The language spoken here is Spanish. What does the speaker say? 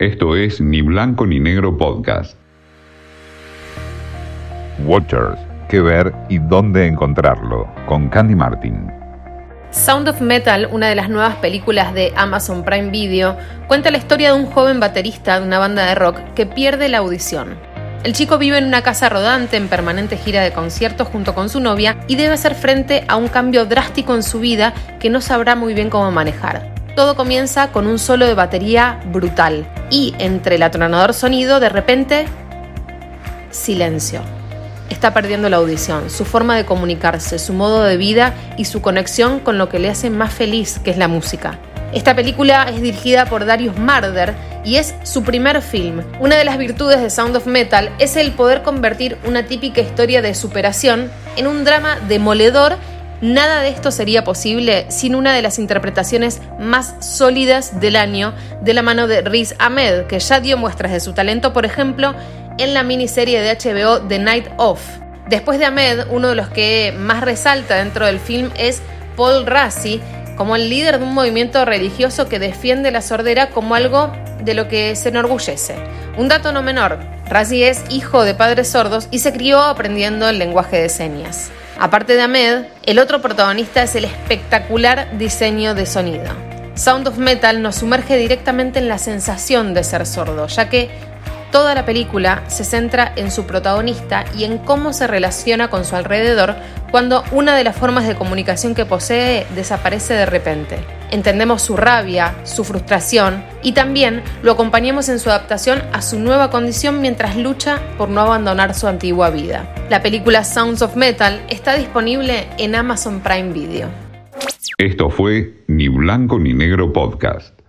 Esto es Ni Blanco ni Negro Podcast. Watchers, qué ver y dónde encontrarlo, con Candy Martin. Sound of Metal, una de las nuevas películas de Amazon Prime Video, cuenta la historia de un joven baterista de una banda de rock que pierde la audición. El chico vive en una casa rodante en permanente gira de conciertos junto con su novia y debe hacer frente a un cambio drástico en su vida que no sabrá muy bien cómo manejar. Todo comienza con un solo de batería brutal y entre el atronador sonido de repente silencio está perdiendo la audición, su forma de comunicarse, su modo de vida y su conexión con lo que le hace más feliz, que es la música. Esta película es dirigida por Darius Marder y es su primer film. Una de las virtudes de Sound of Metal es el poder convertir una típica historia de superación en un drama demoledor. Nada de esto sería posible sin una de las interpretaciones más sólidas del año de la mano de Riz Ahmed, que ya dio muestras de su talento, por ejemplo, en la miniserie de HBO The Night Of. Después de Ahmed, uno de los que más resalta dentro del film es Paul Rassi, como el líder de un movimiento religioso que defiende la sordera como algo de lo que se enorgullece. Un dato no menor, Rassi es hijo de padres sordos y se crió aprendiendo el lenguaje de señas. Aparte de Ahmed, el otro protagonista es el espectacular diseño de sonido. Sound of Metal nos sumerge directamente en la sensación de ser sordo, ya que Toda la película se centra en su protagonista y en cómo se relaciona con su alrededor cuando una de las formas de comunicación que posee desaparece de repente. Entendemos su rabia, su frustración y también lo acompañamos en su adaptación a su nueva condición mientras lucha por no abandonar su antigua vida. La película Sounds of Metal está disponible en Amazon Prime Video. Esto fue Ni Blanco ni Negro Podcast.